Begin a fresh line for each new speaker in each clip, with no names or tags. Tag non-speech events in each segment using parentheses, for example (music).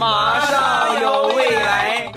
马上有未来。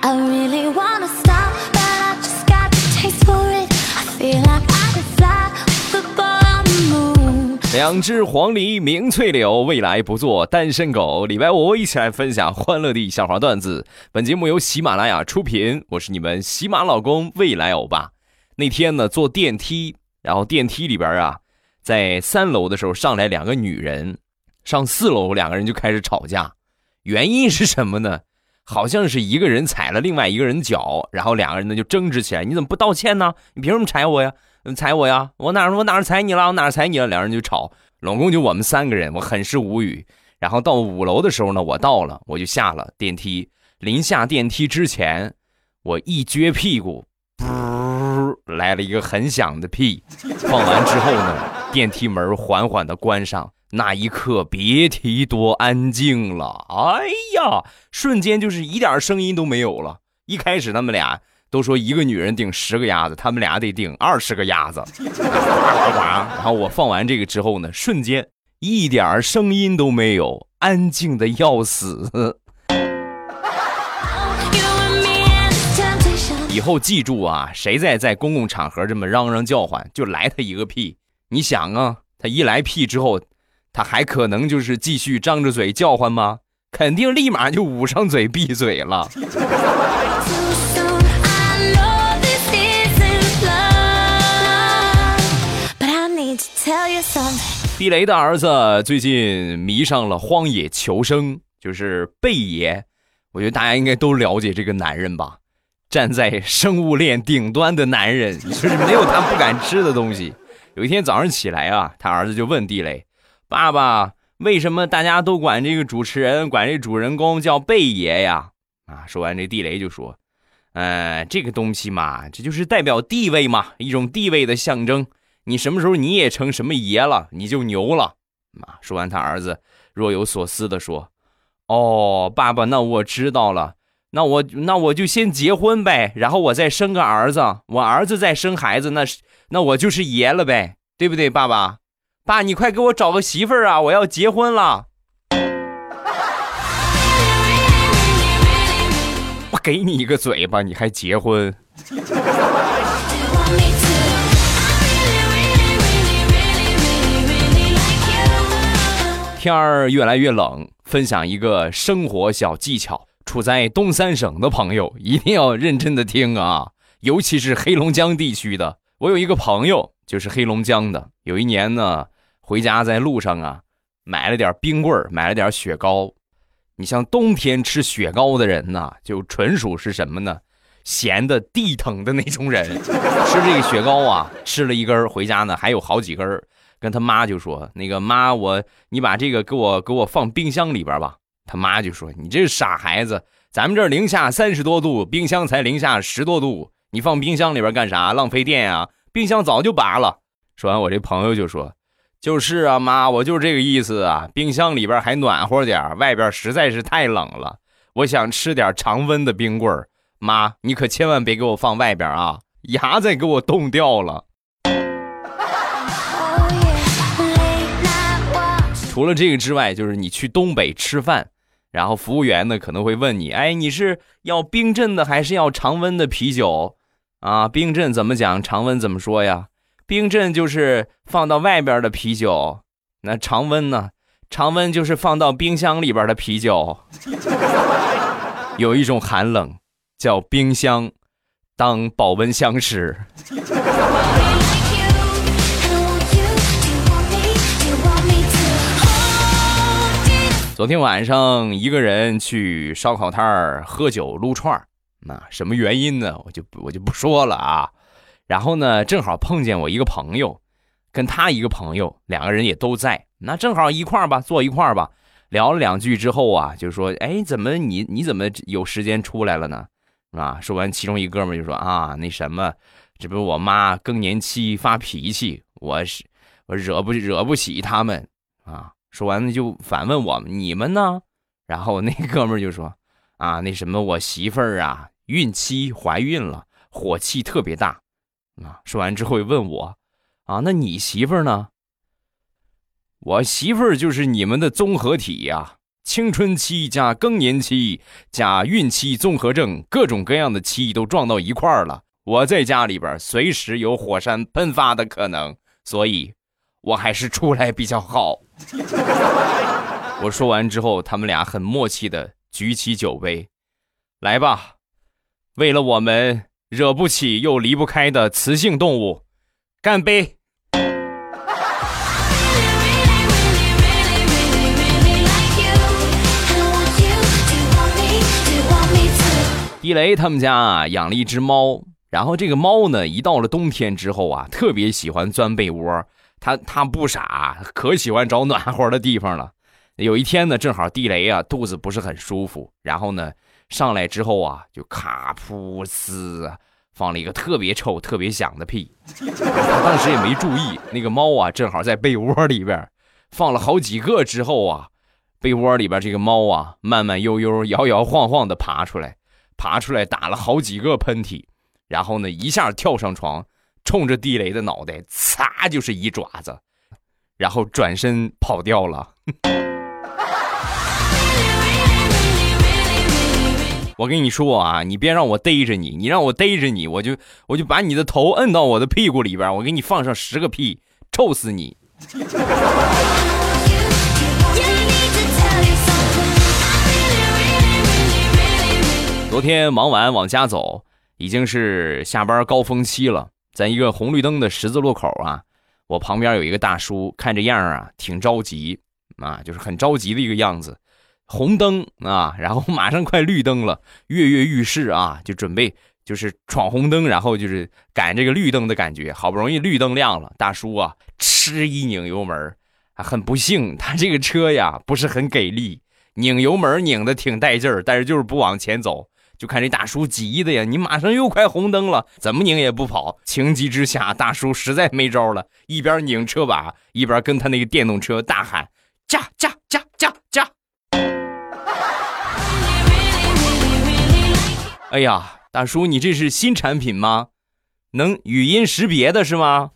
I really wanna stop, but I just got the taste for it. I feel like I could fly with a ball on the moon.
两只黄鹂鸣翠柳，未来不做单身狗。礼拜五一起来分享欢乐的笑话段子。本节目由喜马拉雅出品，我是你们喜马老公未来欧巴。那天呢，坐电梯，然后电梯里边啊，在三楼的时候上来两个女人，上四楼两个人就开始吵架，原因是什么呢？(laughs) 好像是一个人踩了另外一个人脚，然后两个人呢就争执起来。你怎么不道歉呢？你凭什么踩我呀？踩我呀？我哪我哪踩你了？我哪踩你了？两人就吵，总共就我们三个人，我很是无语。然后到五楼的时候呢，我到了，我就下了电梯。临下电梯之前，我一撅屁股，来了一个很响的屁。放完之后呢，电梯门缓缓的关上。那一刻，别提多安静了。哎呀，瞬间就是一点声音都没有了。一开始他们俩都说一个女人顶十个鸭子，他们俩得顶二十个鸭子。然后我放完这个之后呢，瞬间一点声音都没有，安静的要死。以后记住啊，谁再在公共场合这么嚷嚷叫唤，就来他一个屁。你想啊，他一来屁之后，他还可能就是继续张着嘴叫唤吗？肯定立马就捂上嘴闭嘴了。地雷的儿子最近迷上了荒野求生，就是贝爷。我觉得大家应该都了解这个男人吧？站在生物链顶端的男人，就是没有他不敢吃的东西。有一天早上起来啊，他儿子就问地雷：“爸爸，为什么大家都管这个主持人、管这主人公叫贝爷呀？”啊，说完这地雷就说：“呃，这个东西嘛，这就是代表地位嘛，一种地位的象征。你什么时候你也成什么爷了，你就牛了。”啊，说完他儿子若有所思的说：“哦，爸爸，那我知道了。那我那我就先结婚呗，然后我再生个儿子，我儿子再生孩子，那是那我就是爷了呗，对不对，爸爸？爸，你快给我找个媳妇儿啊，我要结婚了。我给你一个嘴巴，你还结婚？天儿越来越冷，分享一个生活小技巧。处在东三省的朋友一定要认真的听啊，尤其是黑龙江地区的。我有一个朋友就是黑龙江的，有一年呢，回家在路上啊，买了点冰棍儿，买了点雪糕。你像冬天吃雪糕的人呐，就纯属是什么呢？闲的地疼的那种人。吃这个雪糕啊，吃了一根儿回家呢，还有好几根儿。跟他妈就说：“那个妈，我你把这个给我给我放冰箱里边吧。”他妈就说：“你这是傻孩子，咱们这儿零下三十多度，冰箱才零下十多度，你放冰箱里边干啥？浪费电啊！冰箱早就拔了。”说完，我这朋友就说：“就是啊，妈，我就是这个意思啊。冰箱里边还暖和点外边实在是太冷了，我想吃点常温的冰棍儿。妈，你可千万别给我放外边啊，牙再给我冻掉了。”
Oh.
除了这个之外，就是你去东北吃饭，然后服务员呢可能会问你，哎，你是要冰镇的还是要常温的啤酒？啊，冰镇怎么讲？常温怎么说呀？冰镇就是放到外边的啤酒，那常温呢？常温就是放到冰箱里边的啤酒。有一种寒冷叫冰箱当保温箱使。昨天晚上一个人去烧烤摊儿喝酒撸串儿，那什么原因呢？我就我就不说了啊。然后呢，正好碰见我一个朋友，跟他一个朋友，两个人也都在，那正好一块儿吧，坐一块儿吧。聊了两句之后啊，就说：“哎，怎么你你怎么有时间出来了呢？”啊，说完，其中一哥们就说：“啊，那什么，这不是我妈更年期发脾气，我是我惹不惹不起他们啊。”说完了就反问我：“你们呢？”然后那哥们就说：“啊，那什么，我媳妇儿啊，孕期怀孕了，火气特别大，啊，说完之后又问我，啊，那你媳妇儿呢？我媳妇儿就是你们的综合体呀，青春期加更年期加孕期综合症，各种各样的期都撞到一块儿了。我在家里边随时有火山喷发的可能，所以，我还是出来比较好。(laughs) 我说完之后，他们俩很默契的举起酒杯，来吧，为了我们惹不起又离不开的雌性动物，干杯！地雷他们家啊养了一只猫，然后这个猫呢，一到了冬天之后啊，特别喜欢钻被窝。他他不傻，可喜欢找暖和的地方了。有一天呢，正好地雷啊肚子不是很舒服，然后呢上来之后啊，就卡噗呲放了一个特别臭、特别响的屁。他当时也没注意，那个猫啊正好在被窝里边放了好几个之后啊，被窝里边这个猫啊慢慢悠悠、摇摇晃晃的爬出来。爬出来打了好几个喷嚏，然后呢，一下跳上床，冲着地雷的脑袋擦就是一爪子，然后转身跑掉了。(laughs) 我跟你说啊，你别让我逮着你，你让我逮着你，我就我就把你的头摁到我的屁股里边，我给你放上十个屁，臭死你！昨天忙完往家走，已经是下班高峰期了。在一个红绿灯的十字路口啊，我旁边有一个大叔，看这样啊，挺着急啊，就是很着急的一个样子。红灯啊，然后马上快绿灯了，跃跃欲试啊，就准备就是闯红灯，然后就是赶这个绿灯的感觉。好不容易绿灯亮了，大叔啊，吃一拧油门，很不幸，他这个车呀不是很给力，拧油门拧的挺带劲儿，但是就是不往前走。就看这大叔急的呀，你马上又快红灯了，怎么拧也不跑。情急之下，大叔实在没招了，一边拧车把，一边跟他那个电动车大喊：“驾驾驾驾驾！”哎呀，大叔，你这是新产品吗？能语音识别的是吗？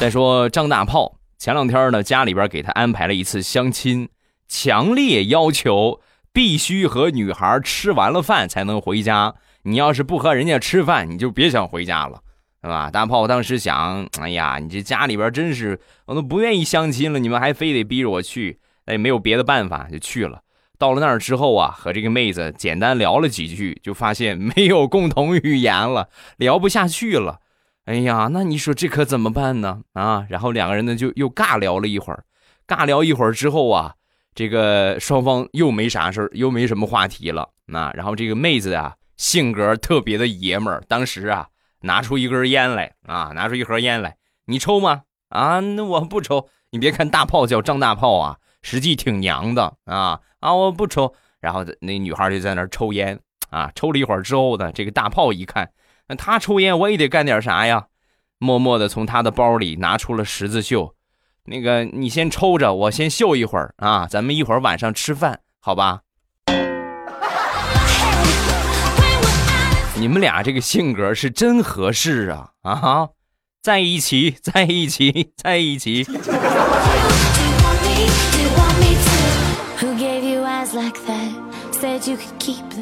再说张大炮。前两天呢，家里边给他安排了一次相亲，强烈要求必须和女孩吃完了饭才能回家。你要是不和人家吃饭，你就别想回家了，是吧？大炮当时想，哎呀，你这家里边真是，我都不愿意相亲了，你们还非得逼着我去，那也没有别的办法，就去了。到了那儿之后啊，和这个妹子简单聊了几句，就发现没有共同语言了，聊不下去了。哎呀，那你说这可怎么办呢？啊，然后两个人呢就又尬聊了一会儿，尬聊一会儿之后啊，这个双方又没啥事又没什么话题了。那然后这个妹子啊，性格特别的爷们儿，当时啊拿出一根烟来啊，拿出一盒烟来，你抽吗？啊，那我不抽。你别看大炮叫张大炮啊，实际挺娘的啊啊，我不抽。然后那女孩就在那抽烟啊，抽了一会儿之后呢，这个大炮一看。那他抽烟，我也得干点啥呀？默默的从他的包里拿出了十字绣，那个你先抽着，我先绣一会儿啊，咱们一会儿晚上吃饭，好吧？你们俩这个性格是真合适啊啊！在一起，在一起，在一起。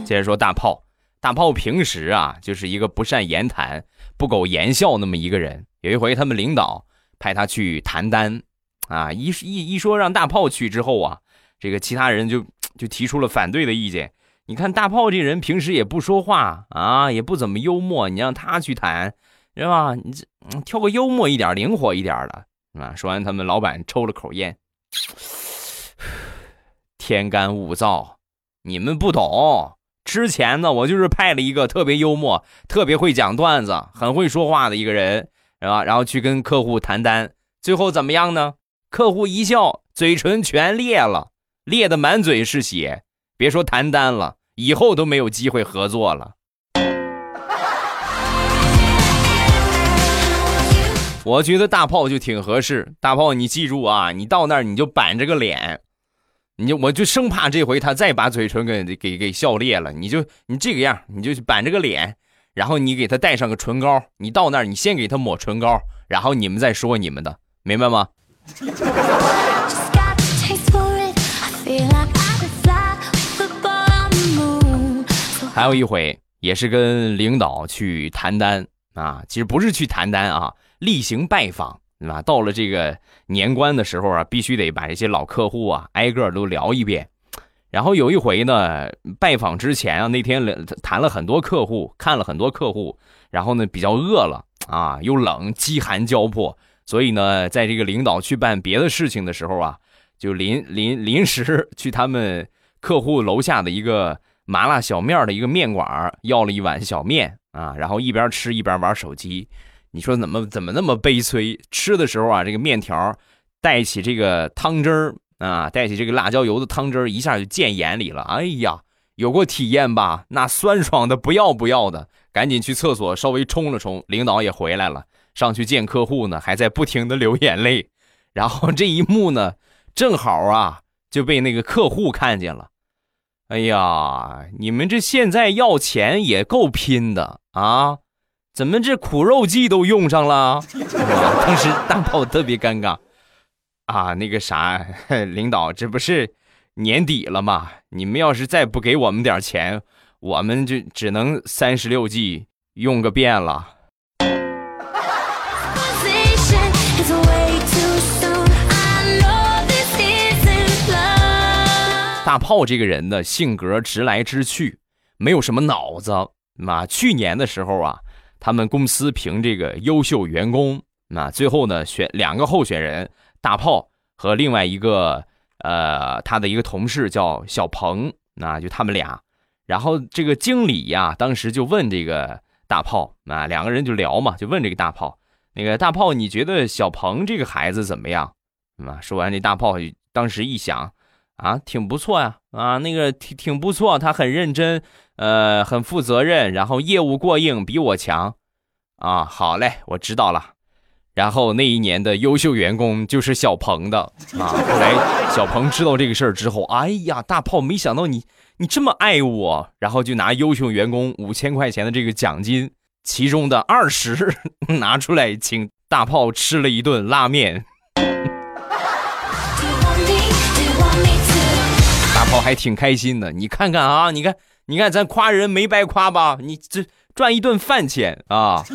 接着说大炮。大炮平时啊，就是一个不善言谈、不苟言笑那么一个人。有一回，他们领导派他去谈单，啊，一一一说让大炮去之后啊，这个其他人就就提出了反对的意见。你看大炮这人平时也不说话啊，也不怎么幽默，你让他去谈，是吧？你这挑个幽默一点、灵活一点的，啊。说完，他们老板抽了口烟，(sighs) 天干物燥，你们不懂。之前呢，我就是派了一个特别幽默、特别会讲段子、很会说话的一个人，是吧？然后去跟客户谈单，最后怎么样呢？客户一笑，嘴唇全裂了，裂的满嘴是血。别说谈单了，以后都没有机会合作了。我觉得大炮就挺合适。大炮，你记住啊，你到那儿你就板着个脸，你我就生怕这回他再把嘴唇给给给笑裂了。你就你这个样，你就板着个脸，然后你给他带上个唇膏。你到那儿，你先给他抹唇膏，然后你们再说你们的，明白吗？还有一回，也是跟领导去谈单啊，其实不是去谈单啊，例行拜访。啊，到了这个年关的时候啊，必须得把这些老客户啊挨个都聊一遍。然后有一回呢，拜访之前啊，那天谈了很多客户，看了很多客户，然后呢比较饿了啊，又冷，饥寒交迫，所以呢，在这个领导去办别的事情的时候啊，就临临临时 (laughs) 去他们客户楼下的一个麻辣小面的一个面馆要了一碗小面啊，然后一边吃一边玩手机。你说怎么怎么那么悲催？吃的时候啊，这个面条带起这个汤汁儿啊，带起这个辣椒油的汤汁儿，一下就溅眼里了。哎呀，有过体验吧？那酸爽的不要不要的，赶紧去厕所稍微冲了冲。领导也回来了，上去见客户呢，还在不停的流眼泪。然后这一幕呢，正好啊就被那个客户看见了。哎呀，你们这现在要钱也够拼的啊！怎么这苦肉计都用上了？当时大炮特别尴尬啊！那个啥，(laughs) 领导，这不是年底了吗？你们要是再不给我们点钱，我们就只能三十六计用个遍了。大炮这个人的性格直来直去，没有什么脑子。妈，去年的时候啊。他们公司评这个优秀员工，那最后呢选两个候选人，大炮和另外一个呃他的一个同事叫小鹏，那就他们俩。然后这个经理呀，当时就问这个大炮，啊两个人就聊嘛，就问这个大炮，那个大炮你觉得小鹏这个孩子怎么样？啊，说完这大炮当时一想，啊挺不错呀，啊那个挺挺不错，他很认真。呃，很负责任，然后业务过硬，比我强，啊，好嘞，我知道了。然后那一年的优秀员工就是小鹏的啊。后来小鹏知道这个事儿之后，哎呀，大炮，没想到你你这么爱我，然后就拿优秀员工五千块钱的这个奖金，其中的二十 (laughs) 拿出来请大炮吃了一顿拉面。大炮还挺开心的，你看看啊，你看。你看，咱夸人没白夸吧？你这赚一顿饭钱啊！(laughs)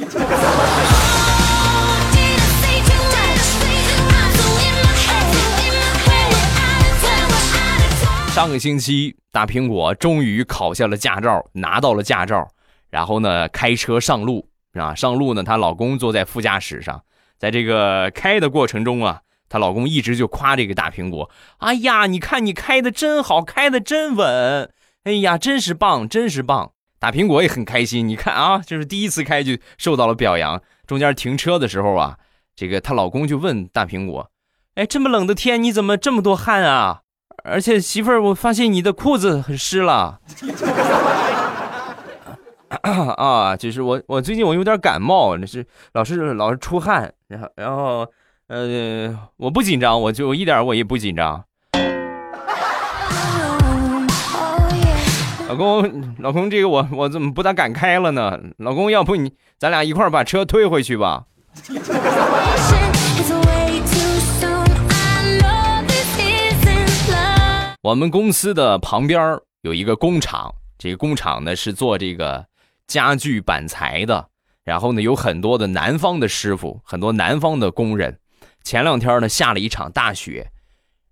上个星期，大苹果终于考下了驾照，拿到了驾照，然后呢，开车上路啊，上路呢，她老公坐在副驾驶上，在这个开的过程中啊，她老公一直就夸这个大苹果：“哎呀，你看你开的真好，开的真稳。”哎呀，真是棒，真是棒！大苹果也很开心。你看啊，就是第一次开就受到了表扬。中间停车的时候啊，这个她老公就问大苹果：“哎，这么冷的天，你怎么这么多汗啊？而且媳妇儿，我发现你的裤子很湿了。” (coughs) 啊，就是我，我最近我有点感冒，那是老是老是出汗，然后然后呃，我不紧张，我就一点我也不紧张。老公，老公，这个我我怎么不大敢开了呢？老公，要不你咱俩一块儿把车推回去吧。我们公司的旁边有一个工厂，这个工厂呢是做这个家具板材的，然后呢有很多的南方的师傅，很多南方的工人。前两天呢下了一场大雪，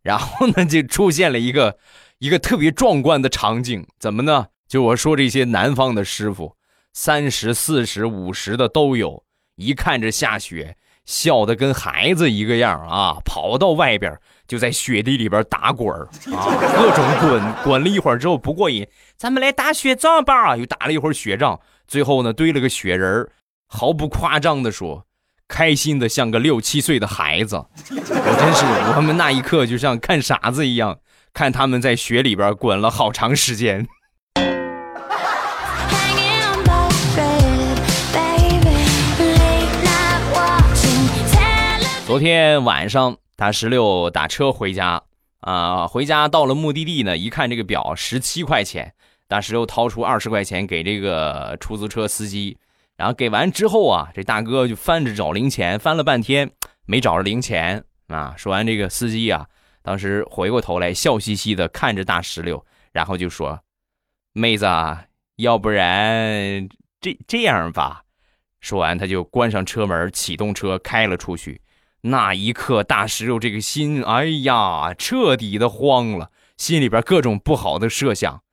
然后呢就出现了一个。一个特别壮观的场景，怎么呢？就我说这些南方的师傅，三十四十五十的都有，一看这下雪，笑得跟孩子一个样啊，跑到外边就在雪地里边打滚啊，(laughs) 各种滚，滚了一会儿之后不过瘾，咱们来打雪仗吧，又打了一会儿雪仗，最后呢堆了个雪人毫不夸张的说，开心的像个六七岁的孩子，我真是，我们那一刻就像看傻子一样。看他们在雪里边滚了好长时间。昨天晚上，大石榴打车回家。啊，回家到了目的地呢，一看这个表十七块钱，大石榴掏出二十块钱给这个出租车司机，然后给完之后啊，这大哥就翻着找零钱，翻了半天没找着零钱。啊。说完这个司机啊，当时回过头来笑嘻嘻的看着大石榴，然后就说：“妹子啊，要不然这这样吧。”说完他就关上车门，启动车开了出去。那一刻，大石榴这个心，哎呀，彻底的慌了，心里边各种不好的设想。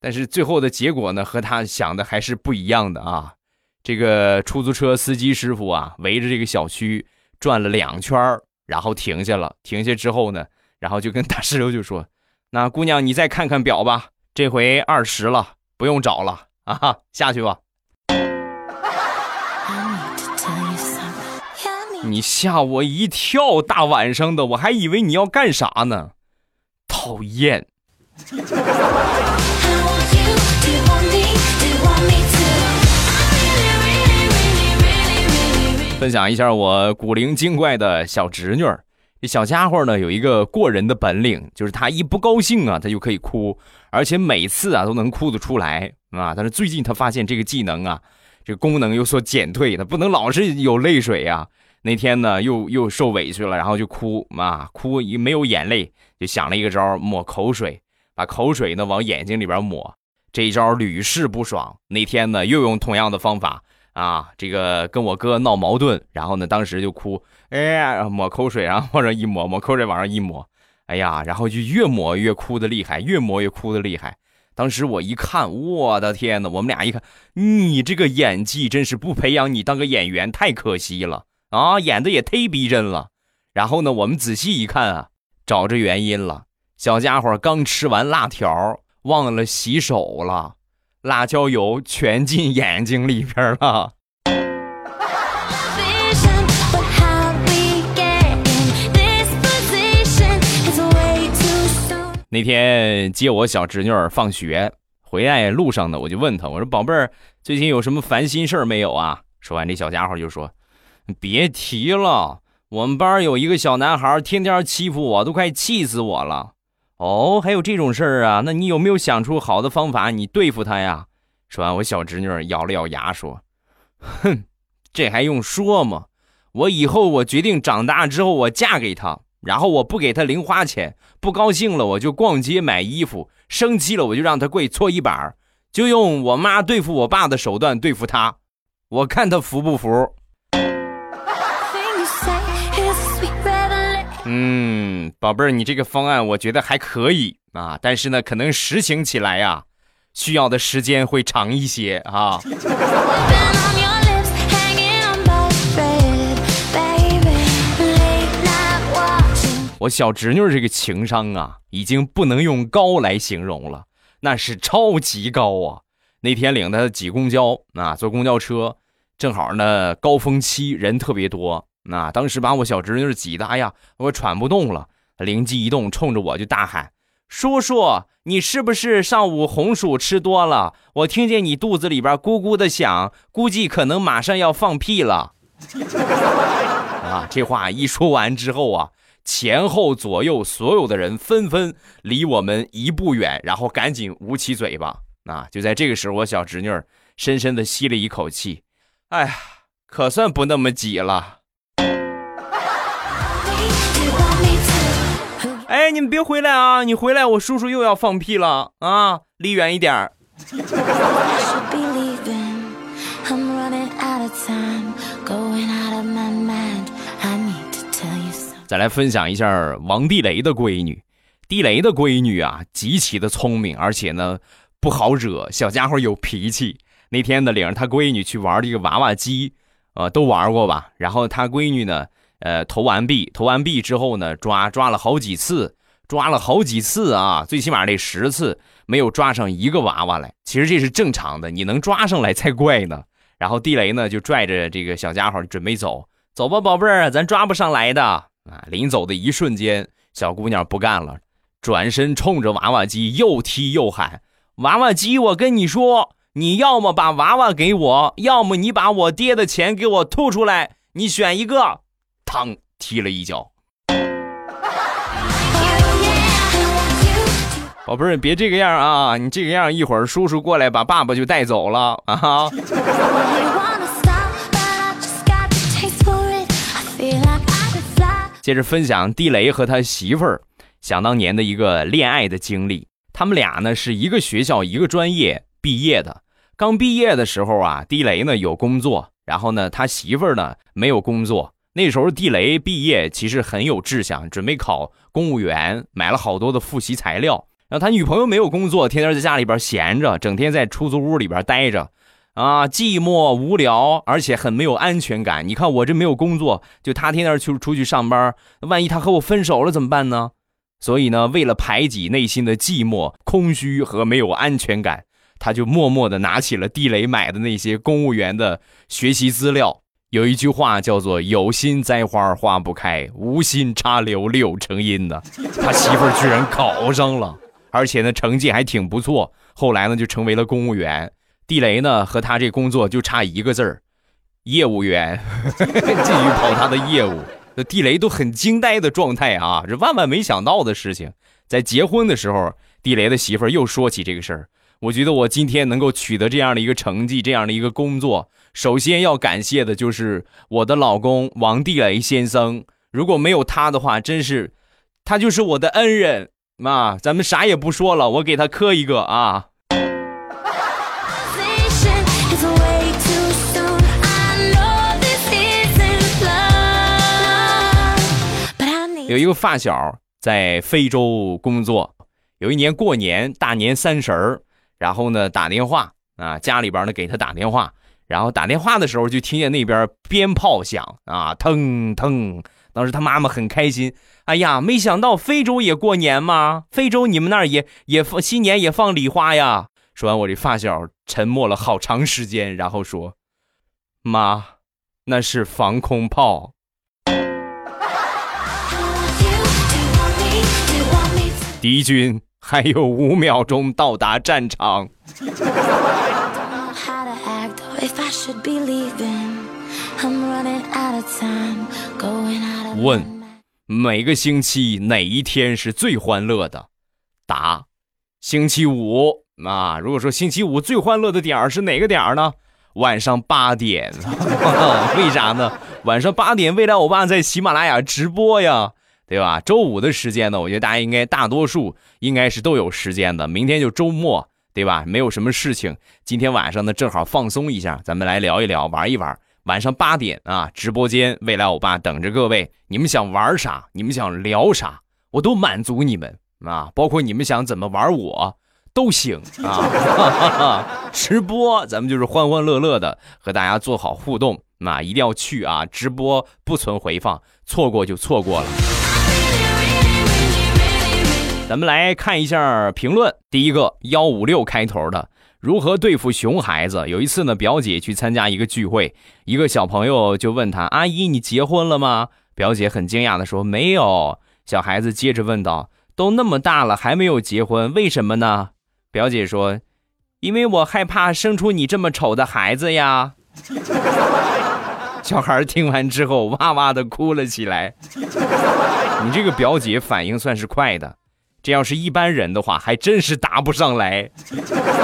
但是最后的结果呢，和他想的还是不一样的啊。这个出租车司机师傅啊，围着这个小区转了两圈然后停下了。停下之后呢，然后就跟大石榴就说：“那姑娘，你再看看表吧，这回二十了，不用找了啊，下去吧。”你吓我一跳，大晚上的，我还以为你要干啥呢，讨厌。分享一下我古灵精怪的小侄女儿，小家伙呢有一个过人的本领，就是他一不高兴啊，他就可以哭，而且每次啊都能哭得出来啊。但是最近他发现这个技能啊，这个功能有所减退，他不能老是有泪水呀。那天呢，又又受委屈了，然后就哭啊，哭一没有眼泪，就想了一个招，抹口水，把口水呢往眼睛里边抹，这一招屡试不爽。那天呢，又用同样的方法啊，这个跟我哥闹矛盾，然后呢，当时就哭，哎呀，抹口水，然后往上一抹，抹口水往上一抹，哎呀，然后就越抹越哭的厉害，越抹越哭的厉害。当时我一看，我的天呐，我们俩一看，你这个演技真是不培养你当个演员太可惜了。啊，演的也忒逼真了。然后呢，我们仔细一看啊，找着原因了。小家伙刚吃完辣条，忘了洗手了，辣椒油全进眼睛里边了。那天接我小侄女儿放学回来路上呢，我就问她，我说：“宝贝儿，最近有什么烦心事儿没有啊？”说完，这小家伙就说。别提了，我们班有一个小男孩，天天欺负我，都快气死我了。哦，还有这种事儿啊？那你有没有想出好的方法，你对付他呀？说完，我小侄女咬了咬牙说：“哼，这还用说吗？我以后我决定长大之后我嫁给他，然后我不给他零花钱，不高兴了我就逛街买衣服，生气了我就让他跪搓衣板，就用我妈对付我爸的手段对付他，我看他服不服。”嗯，宝贝儿，你这个方案我觉得还可以啊，但是呢，可能实行起来呀，需要的时间会长一些啊。我小侄女这个情商啊，已经不能用高来形容了，那是超级高啊。那天领她挤公交啊，坐公交车，正好呢高峰期人特别多。那当时把我小侄女挤得，哎呀，我喘不动了。灵机一动，冲着我就大喊：“叔叔，你是不是上午红薯吃多了？我听见你肚子里边咕咕的响，估计可能马上要放屁了。(laughs) ”啊，这话一说完之后啊，前后左右所有的人纷纷离我们一步远，然后赶紧捂起嘴巴。啊，就在这个时候，我小侄女深深的吸了一口气，哎呀，可算不那么挤了。哎，你们别回来啊！你回来，我叔叔又要放屁了啊！离远一点儿。再来分享一下王地雷的闺女，地雷的闺女啊，极其的聪明，而且呢不好惹，小家伙有脾气。那天呢，领着他闺女去玩这个娃娃机，呃，都玩过吧？然后他闺女呢。呃，投完币，投完币之后呢，抓抓了好几次，抓了好几次啊，最起码得十次，没有抓上一个娃娃来。其实这是正常的，你能抓上来才怪呢。然后地雷呢就拽着这个小家伙准备走，走吧，宝贝儿，咱抓不上来的啊。临走的一瞬间，小姑娘不干了，转身冲着娃娃机又踢又喊：“娃娃机，我跟你说，你要么把娃娃给我，要么你把我爹的钱给我吐出来，你选一个。”嘡，踢了一脚。宝贝儿，别这个样啊！你这个样，一会儿叔叔过来把爸爸就带走了啊！接着分享地雷和他媳妇儿想当年的一个恋爱的经历。他们俩呢是一个学校一个专业毕业的。刚毕业的时候啊，地雷呢有工作，然后呢他媳妇儿呢没有工作。那时候地雷毕业其实很有志向，准备考公务员，买了好多的复习材料。然后他女朋友没有工作，天天在家里边闲着，整天在出租屋里边待着，啊，寂寞无聊，而且很没有安全感。你看我这没有工作，就他天天去出去上班，万一他和我分手了怎么办呢？所以呢，为了排挤内心的寂寞、空虚和没有安全感，他就默默地拿起了地雷买的那些公务员的学习资料。有一句话叫做“有心栽花花不开，无心插柳柳成荫”的，他媳妇儿居然考上了。而且呢，成绩还挺不错。后来呢，就成为了公务员。地雷呢，和他这工作就差一个字儿，业务员，(laughs) 继续跑他的业务。这地雷都很惊呆的状态啊，这万万没想到的事情。在结婚的时候，地雷的媳妇儿又说起这个事儿。我觉得我今天能够取得这样的一个成绩，这样的一个工作，首先要感谢的就是我的老公王地雷先生。如果没有他的话，真是，他就是我的恩人。妈，咱们啥也不说了，我给他磕一个啊！有一个发小在非洲工作，有一年过年大年三十儿，然后呢打电话啊，家里边呢给他打电话，然后打电话的时候就听见那边鞭炮响啊，腾腾。当时他妈妈很开心，哎呀，没想到非洲也过年吗？非洲你们那儿也也放新年也放礼花呀？说完，我这发小沉默了好长时间，然后说：“妈，那是防空炮。”敌军还有五秒钟到达战场。(laughs) 问：每个星期哪一天是最欢乐的？答：星期五。啊，如果说星期五最欢乐的点儿是哪个点儿呢？晚上八点。(laughs) 为啥呢？晚上八点，未来欧巴在喜马拉雅直播呀，对吧？周五的时间呢，我觉得大家应该大多数应该是都有时间的。明天就周末，对吧？没有什么事情。今天晚上呢，正好放松一下，咱们来聊一聊，玩一玩。晚上八点啊，直播间未来欧巴等着各位。你们想玩啥？你们想聊啥？我都满足你们啊！包括你们想怎么玩我都行啊！(laughs) 直播咱们就是欢欢乐乐的和大家做好互动，那一定要去啊！直播不存回放，错过就错过了。咱们来看一下评论，第一个幺五六开头的。如何对付熊孩子？有一次呢，表姐去参加一个聚会，一个小朋友就问他：“阿姨，你结婚了吗？”表姐很惊讶的说：“没有。”小孩子接着问道：“都那么大了还没有结婚，为什么呢？”表姐说：“因为我害怕生出你这么丑的孩子呀。(laughs) ”小孩听完之后哇哇的哭了起来。(laughs) 你这个表姐反应算是快的，这要是一般人的话，还真是答不上来。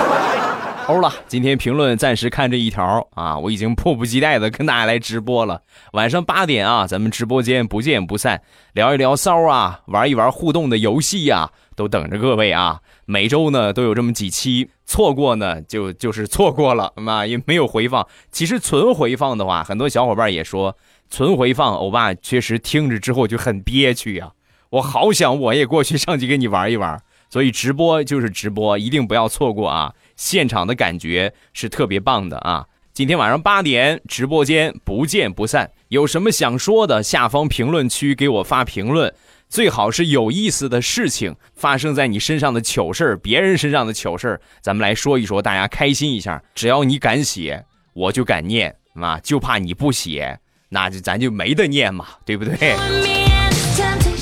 (laughs) 欧了，今天评论暂时看这一条啊，我已经迫不及待的跟大家来直播了。晚上八点啊，咱们直播间不见不散，聊一聊骚啊，玩一玩互动的游戏呀，都等着各位啊。每周呢都有这么几期，错过呢就就是错过了嘛，也没有回放。其实存回放的话，很多小伙伴也说存回放，欧巴确实听着之后就很憋屈呀。我好想我也过去上去跟你玩一玩，(laughs) 所以直播就是直播，一定不要错过啊。现场的感觉是特别棒的啊！今天晚上八点直播间不见不散。有什么想说的，下方评论区给我发评论，最好是有意思的事情发生在你身上的糗事儿，别人身上的糗事儿，咱们来说一说，大家开心一下。只要你敢写，我就敢念啊！就怕你不写，那就咱就没得念嘛，对不对？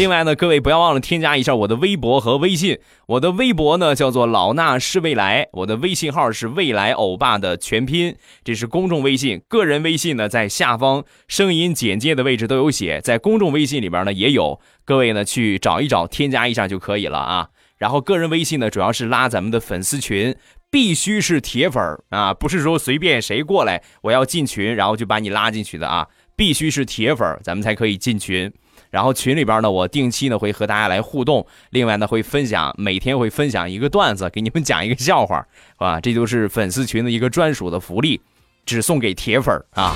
另外呢，各位不要忘了添加一下我的微博和微信。我的微博呢叫做老衲是未来，我的微信号是未来欧巴的全拼，这是公众微信。个人微信呢在下方声音简介的位置都有写，在公众微信里边呢也有，各位呢去找一找，添加一下就可以了啊。然后个人微信呢，主要是拉咱们的粉丝群，必须是铁粉啊，不是说随便谁过来我要进群，然后就把你拉进去的啊，必须是铁粉，咱们才可以进群。然后群里边呢，我定期呢会和大家来互动，另外呢会分享，每天会分享一个段子，给你们讲一个笑话，啊，这就是粉丝群的一个专属的福利，只送给铁粉啊。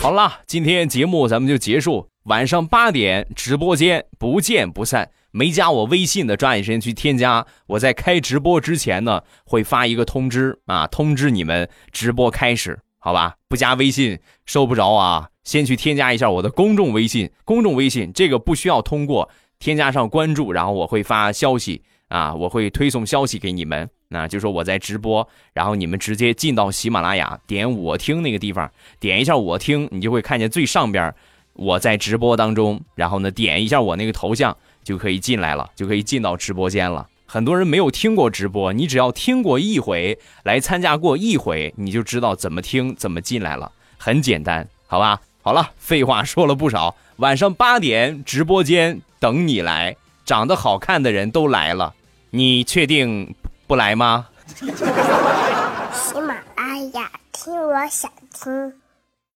好了，今天节目咱们就结束，晚上八点直播间不见不散。没加我微信的，抓紧时间去添加。我在开直播之前呢，会发一个通知啊，通知你们直播开始，好吧？不加微信收不着啊。先去添加一下我的公众微信，公众微信这个不需要通过，添加上关注，然后我会发消息啊，我会推送消息给你们，那就说我在直播，然后你们直接进到喜马拉雅，点我听那个地方，点一下我听，你就会看见最上边我在直播当中，然后呢点一下我那个头像就可以进来了，就可以进到直播间了。很多人没有听过直播，你只要听过一回，来参加过一回，你就知道怎么听怎么进来了，很简单，好吧？好了，废话说了不少。晚上八点直播间等你来，长得好看的人都来了，你确定不来吗？
喜马拉雅，听我想听。